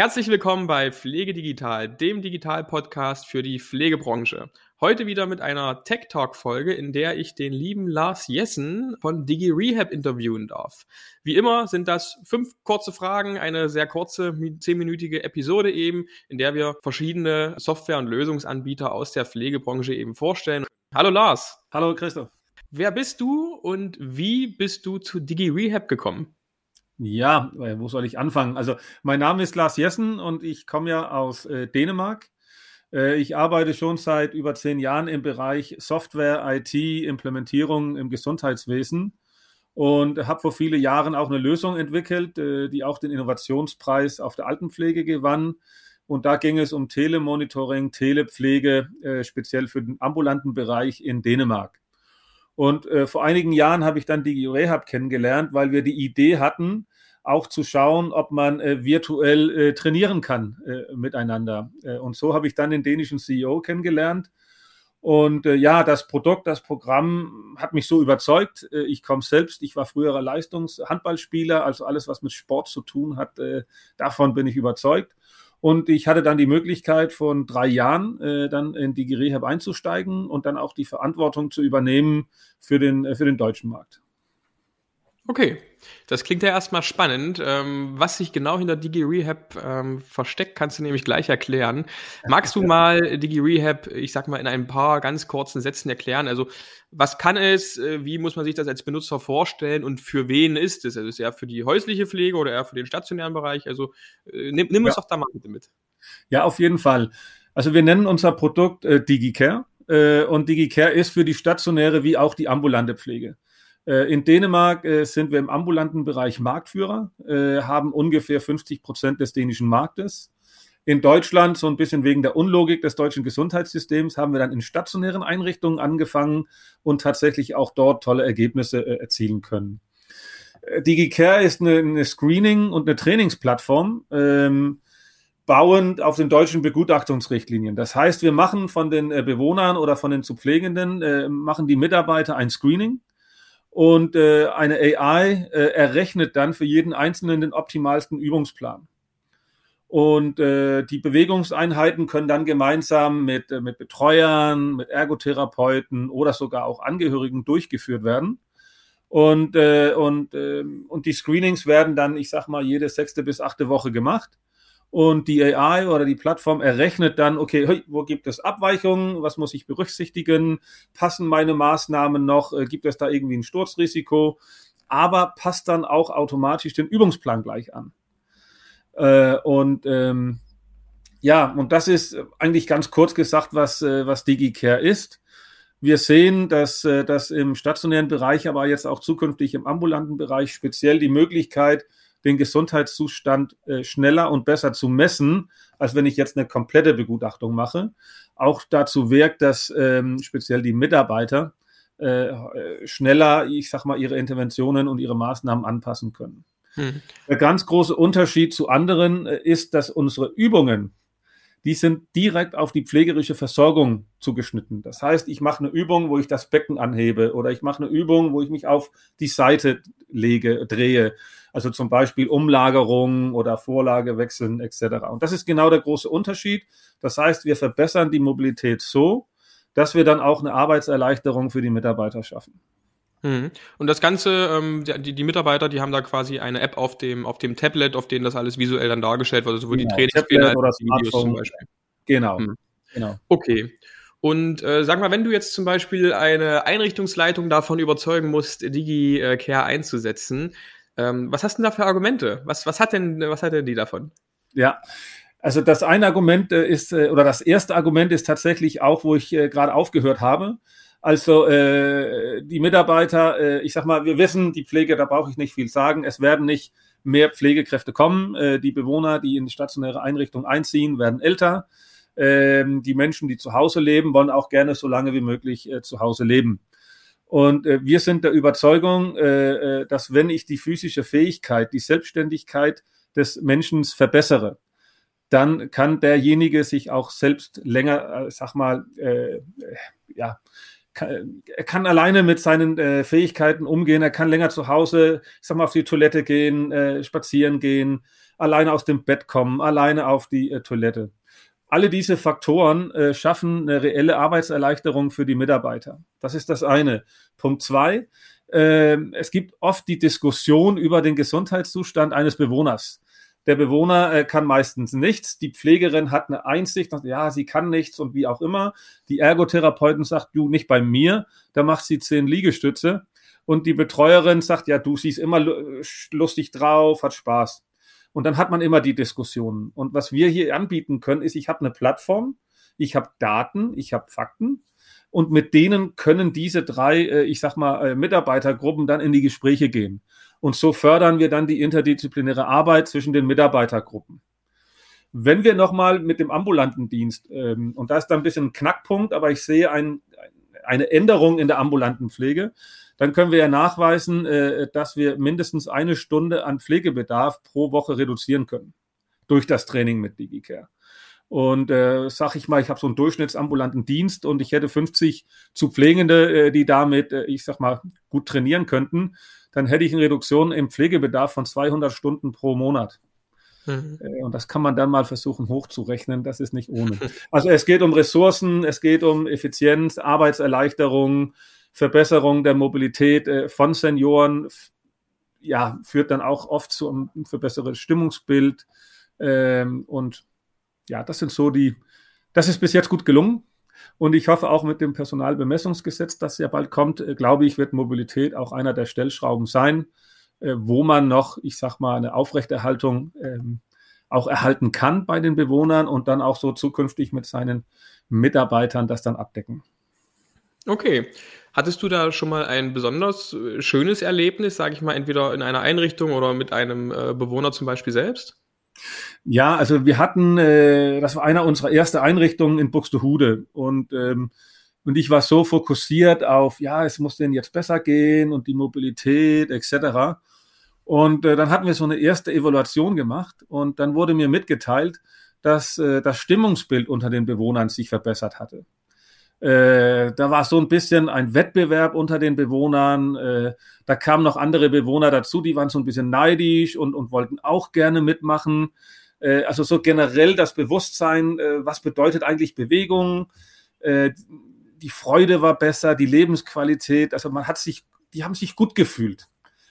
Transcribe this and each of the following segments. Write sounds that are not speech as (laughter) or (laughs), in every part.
Herzlich willkommen bei Pflege Digital, dem Digital-Podcast für die Pflegebranche. Heute wieder mit einer Tech Talk-Folge, in der ich den lieben Lars Jessen von DigiRehab interviewen darf. Wie immer sind das fünf kurze Fragen, eine sehr kurze, zehnminütige Episode eben, in der wir verschiedene Software- und Lösungsanbieter aus der Pflegebranche eben vorstellen. Hallo Lars. Hallo Christoph. Wer bist du und wie bist du zu DigiRehab gekommen? Ja, äh, wo soll ich anfangen? Also, mein Name ist Lars Jessen und ich komme ja aus äh, Dänemark. Äh, ich arbeite schon seit über zehn Jahren im Bereich Software, IT, Implementierung im Gesundheitswesen und habe vor vielen Jahren auch eine Lösung entwickelt, äh, die auch den Innovationspreis auf der Altenpflege gewann. Und da ging es um Telemonitoring, Telepflege, äh, speziell für den ambulanten Bereich in Dänemark. Und äh, vor einigen Jahren habe ich dann DigiRehab kennengelernt, weil wir die Idee hatten, auch zu schauen, ob man äh, virtuell äh, trainieren kann äh, miteinander. Äh, und so habe ich dann den dänischen CEO kennengelernt. Und äh, ja, das Produkt, das Programm hat mich so überzeugt. Äh, ich komme selbst, ich war früherer Leistungshandballspieler, also alles, was mit Sport zu tun hat, davon bin ich überzeugt. Und ich hatte dann die Möglichkeit, von drei Jahren dann in die Rehab einzusteigen und dann auch die Verantwortung zu übernehmen für den, für den deutschen Markt. Okay, das klingt ja erstmal spannend. Ähm, was sich genau hinter DigiRehab ähm, versteckt, kannst du nämlich gleich erklären. Magst du mal DigiRehab, ich sag mal, in ein paar ganz kurzen Sätzen erklären? Also, was kann es? Äh, wie muss man sich das als Benutzer vorstellen? Und für wen ist es? Also, ist es eher für die häusliche Pflege oder eher für den stationären Bereich? Also, äh, nimm, nimm uns ja. doch da mal bitte mit. Ja, auf jeden Fall. Also, wir nennen unser Produkt äh, DigiCare. Äh, und DigiCare ist für die stationäre wie auch die ambulante Pflege. Äh, in Dänemark äh, sind wir im ambulanten Bereich Marktführer, äh, haben ungefähr 50 Prozent des dänischen Marktes. In Deutschland, so ein bisschen wegen der Unlogik des deutschen Gesundheitssystems, haben wir dann in stationären Einrichtungen angefangen und tatsächlich auch dort tolle Ergebnisse erzielen können. DigiCare ist eine, Screening- und eine Trainingsplattform, ähm, bauend auf den deutschen Begutachtungsrichtlinien. Das heißt, wir machen von den Bewohnern oder von den zu Pflegenden, äh, machen die Mitarbeiter ein Screening und äh, eine AI äh, errechnet dann für jeden Einzelnen den optimalsten Übungsplan. Und äh, die Bewegungseinheiten können dann gemeinsam mit, äh, mit Betreuern, mit Ergotherapeuten oder sogar auch Angehörigen durchgeführt werden. Und, äh, und, äh, und die Screenings werden dann, ich sag mal, jede sechste bis achte Woche gemacht und die AI oder die Plattform errechnet dann, okay, wo gibt es Abweichungen, was muss ich berücksichtigen, passen meine Maßnahmen noch, äh, gibt es da irgendwie ein Sturzrisiko, aber passt dann auch automatisch den Übungsplan gleich an. Äh, und ähm, ja, und das ist eigentlich ganz kurz gesagt, was, äh, was DigiCare ist. Wir sehen, dass, dass im stationären Bereich, aber jetzt auch zukünftig im ambulanten Bereich speziell die Möglichkeit, den Gesundheitszustand äh, schneller und besser zu messen, als wenn ich jetzt eine komplette Begutachtung mache. Auch dazu wirkt, dass ähm, speziell die Mitarbeiter äh, schneller, ich sag mal, ihre Interventionen und ihre Maßnahmen anpassen können. Hm. Der ganz große Unterschied zu anderen äh, ist, dass unsere Übungen, die sind direkt auf die pflegerische Versorgung zugeschnitten. Das heißt, ich mache eine Übung, wo ich das Becken anhebe oder ich mache eine Übung, wo ich mich auf die Seite lege, drehe also zum Beispiel Umlagerung oder Vorlage wechseln etc. Und das ist genau der große Unterschied. Das heißt, wir verbessern die Mobilität so, dass wir dann auch eine Arbeitserleichterung für die Mitarbeiter schaffen. Mhm. Und das Ganze, ähm, die, die Mitarbeiter, die haben da quasi eine App auf dem, auf dem Tablet, auf dem das alles visuell dann dargestellt wird, sowohl genau, die Trainingspläne als die Videos zum Beispiel. Genau. Mhm. genau. Okay. Und äh, sag mal, wenn du jetzt zum Beispiel eine Einrichtungsleitung davon überzeugen musst, DigiCare einzusetzen, ähm, was hast du denn da für Argumente? Was, was, hat denn, was hat denn die davon? Ja, also das eine Argument äh, ist, äh, oder das erste Argument ist tatsächlich auch, wo ich äh, gerade aufgehört habe. Also äh, die Mitarbeiter, äh, ich sag mal, wir wissen, die Pflege, da brauche ich nicht viel sagen. Es werden nicht mehr Pflegekräfte kommen. Äh, die Bewohner, die in die stationäre Einrichtung einziehen, werden älter. Ähm, die Menschen, die zu Hause leben, wollen auch gerne so lange wie möglich äh, zu Hause leben. Und äh, wir sind der Überzeugung, äh, äh, dass wenn ich die physische Fähigkeit, die Selbstständigkeit des Menschen verbessere, dann kann derjenige sich auch selbst länger, äh, sag mal, äh, ja, kann, er kann alleine mit seinen äh, Fähigkeiten umgehen, er kann länger zu Hause, ich sag mal, auf die Toilette gehen, äh, spazieren gehen. alleine aus dem Bett kommen, alleine auf die äh, Toilette. Alle diese Faktoren äh, schaffen eine reelle Arbeitserleichterung für die Mitarbeiter. Das ist das eine. Punkt zwei. Äh, es gibt oft die Diskussion über den Gesundheitszustand eines Bewohners. Der Bewohner äh, kann meistens nichts. Die Pflegerin hat eine Einsicht, ja, sie kann nichts und wie auch immer. Die Ergotherapeutin sagt, du nicht bei mir, da macht sie zehn Liegestütze. Und die Betreuerin sagt, ja, du siehst immer lustig drauf, hat Spaß. Und dann hat man immer die Diskussionen. Und was wir hier anbieten können, ist, ich habe eine Plattform, ich habe Daten, ich habe Fakten und mit denen können diese drei, äh, ich sag mal, äh, Mitarbeitergruppen dann in die Gespräche gehen. Und so fördern wir dann die interdisziplinäre Arbeit zwischen den Mitarbeitergruppen. Wenn wir nochmal mit dem ambulanten Dienst, ähm, und da ist da ein bisschen ein Knackpunkt, aber ich sehe ein, eine Änderung in der ambulanten Pflege, dann können wir ja nachweisen, äh, dass wir mindestens eine Stunde an Pflegebedarf pro Woche reduzieren können durch das Training mit DigiCare. Und äh, sag ich mal, ich habe so einen durchschnittsambulanten Dienst und ich hätte 50 zu Pflegende, äh, die damit, äh, ich sag mal, gut trainieren könnten, dann hätte ich eine Reduktion im Pflegebedarf von 200 Stunden pro Monat. Mhm. Äh, und das kann man dann mal versuchen hochzurechnen. Das ist nicht ohne. (laughs) Also es geht um Ressourcen, es geht um Effizienz, Arbeitserleichterung, Verbesserung der Mobilität äh, von Senioren ja, führt dann auch oft zu einem verbesserten Stimmungsbild. Ähm, und ja, das sind so die, das ist bis jetzt gut gelungen. Und ich hoffe auch mit dem Personalbemessungsgesetz, das ja bald kommt, äh, glaube ich, wird Mobilität auch einer der Stellschrauben sein, äh, wo man noch, ich sag mal, eine Aufrechterhaltung ähm, auch erhalten kann bei den Bewohnern und dann auch so zukünftig mit seinen Mitarbeitern das dann abdecken. Okay. Hattest du da schon mal ein besonders äh, schönes Erlebnis, sage ich mal, entweder in einer Einrichtung oder mit einem Bewohner zum Beispiel selbst? Ja, also wir hatten, äh, das war einer unserer ersten Einrichtungen in Buxtehude und ähm, und ich war so fokussiert auf, ja, es muss denen jetzt besser gehen und die Mobilität etc. Und äh, dann hatten wir so eine erste Evaluation gemacht und dann wurde mir mitgeteilt, dass äh, das Stimmungsbild unter den Bewohnern sich verbessert hatte. Äh, da war so ein bisschen ein Wettbewerb unter den Bewohnern. Äh, da kamen noch andere Bewohner dazu, die waren so ein bisschen neidisch und, und wollten auch gerne mitmachen. Äh, also so generell das Bewusstsein, äh, was bedeutet eigentlich Bewegung. Äh, die Freude war besser, die Lebensqualität. Also man hat sich, die haben sich gut gefühlt.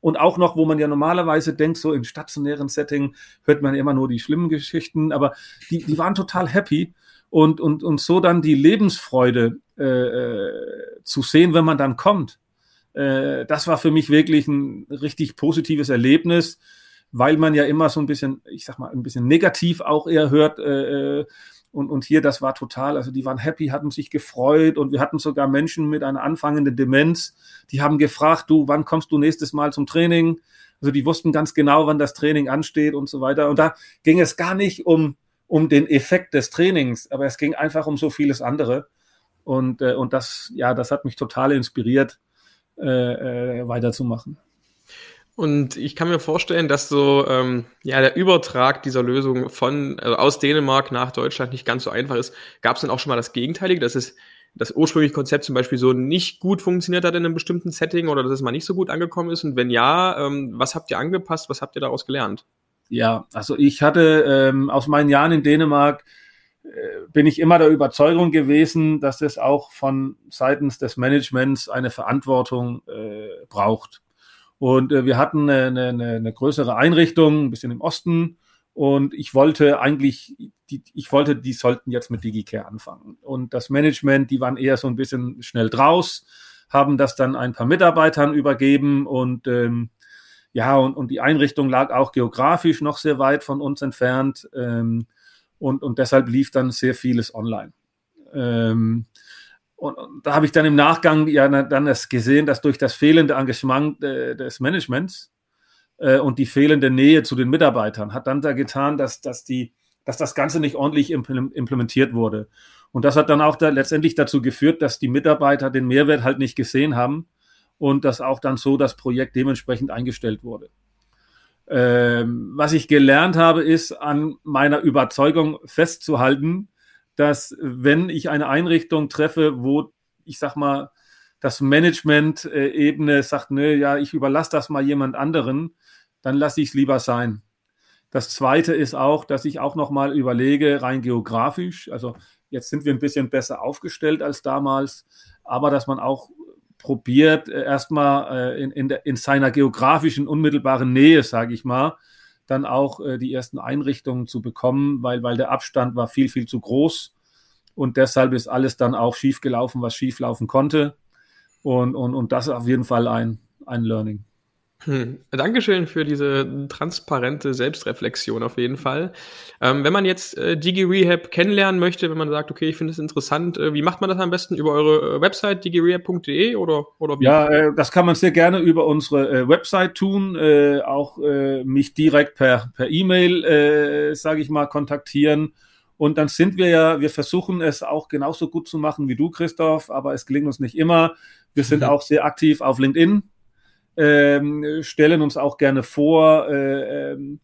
Und auch noch, wo man ja normalerweise denkt, so im stationären Setting hört man immer nur die schlimmen Geschichten, aber die, die waren total happy und, und, und so dann die Lebensfreude äh, äh, zu sehen, wenn man dann kommt. Äh, das war für mich wirklich ein richtig positives Erlebnis, weil man ja immer so ein bisschen, ich sag mal, ein bisschen negativ auch eher hört. Äh, äh und, und hier, das war total, also die waren happy, hatten sich gefreut und wir hatten sogar Menschen mit einer anfangenden Demenz, die haben gefragt, du, wann kommst du nächstes Mal zum Training? Also die wussten ganz genau, wann das Training ansteht und so weiter. Und da ging es gar nicht um, um den Effekt des Trainings, aber es ging einfach um so vieles andere. Und, äh, und das, ja, das hat mich total inspiriert, äh, äh, weiterzumachen. Und ich kann mir vorstellen, dass so ähm, ja der Übertrag dieser Lösung von also aus Dänemark nach Deutschland nicht ganz so einfach ist. Gab es denn auch schon mal das Gegenteilige, dass es das ursprüngliche Konzept zum Beispiel so nicht gut funktioniert hat in einem bestimmten Setting oder dass es mal nicht so gut angekommen ist? Und wenn ja, ähm, was habt ihr angepasst? Was habt ihr daraus gelernt? Ja, also ich hatte ähm, aus meinen Jahren in Dänemark äh, bin ich immer der Überzeugung gewesen, dass es auch von seitens des Managements eine Verantwortung äh, braucht. Und äh, wir hatten eine, eine, eine größere Einrichtung, ein bisschen im Osten, und ich wollte eigentlich, die, ich wollte, die sollten jetzt mit DigiCare anfangen. Und das Management, die waren eher so ein bisschen schnell draus, haben das dann ein paar Mitarbeitern übergeben und ähm, ja, und, und die Einrichtung lag auch geografisch noch sehr weit von uns entfernt. Ähm, und, und deshalb lief dann sehr vieles online. Ähm, und, da habe ich dann im Nachgang ja dann es gesehen, dass durch das fehlende Engagement äh, des Managements äh, und die fehlende Nähe zu den Mitarbeitern hat dann da getan, dass, dass, die, dass das Ganze nicht ordentlich implementiert wurde. Und das hat dann auch da letztendlich dazu geführt, dass die Mitarbeiter den Mehrwert halt nicht gesehen haben und dass auch dann so das Projekt dementsprechend eingestellt wurde. Ähm, was ich gelernt habe, ist an meiner Überzeugung festzuhalten, dass wenn ich eine Einrichtung treffe, wo ich sag mal, das Management-Ebene sagt, nö, ja, ich überlasse das mal jemand anderen, dann lasse ich es lieber sein. Das zweite ist auch, dass ich auch nochmal überlege, rein geografisch, also jetzt sind wir ein bisschen besser aufgestellt als damals, aber dass man auch probiert, äh, erstmal äh, in, in, in seiner geografischen unmittelbaren Nähe, sage ich mal, dann auch äh, die ersten Einrichtungen zu bekommen, weil, weil der Abstand war viel, viel zu groß. Und deshalb ist alles dann auch schiefgelaufen, was schieflaufen konnte. Und, und, und das ist auf jeden Fall ein, ein Learning. Hm. Dankeschön für diese transparente Selbstreflexion auf jeden Fall. Ähm, wenn man jetzt äh, DigiRehab kennenlernen möchte, wenn man sagt, okay, ich finde es interessant, äh, wie macht man das am besten? Über eure äh, Website digirehab.de oder, oder wie? Ja, äh, das kann man sehr gerne über unsere äh, Website tun, äh, auch mich direkt per per E-Mail, äh, sage ich mal, kontaktieren. Und dann sind wir ja, wir versuchen es auch genauso gut zu machen wie du, Christoph, aber es gelingt uns nicht immer. Wir sind mhm. auch sehr aktiv auf LinkedIn ähm, stellen uns auch gerne vor, äh, ähm,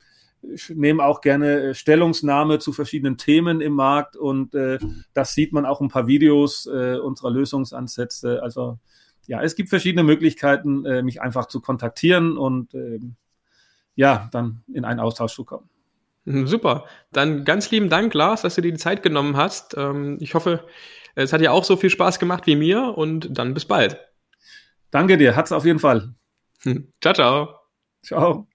nehmen auch gerne äh, Stellungsnahme zu verschiedenen Themen im Markt und äh, das sieht man auch ein paar Videos äh, unserer Lösungsansätze. Also ja, es gibt verschiedene Möglichkeiten, äh, mich einfach zu kontaktieren und äh, ja, dann in einen Austausch zu kommen. Mhm, super. Dann ganz lieben Dank, Lars, dass du dir die Zeit genommen hast. Ähm, ich hoffe, es hat dir auch so viel Spaß gemacht wie mir und dann bis bald. Danke dir, hat's auf jeden Fall. Ciao, ciao. Ciao.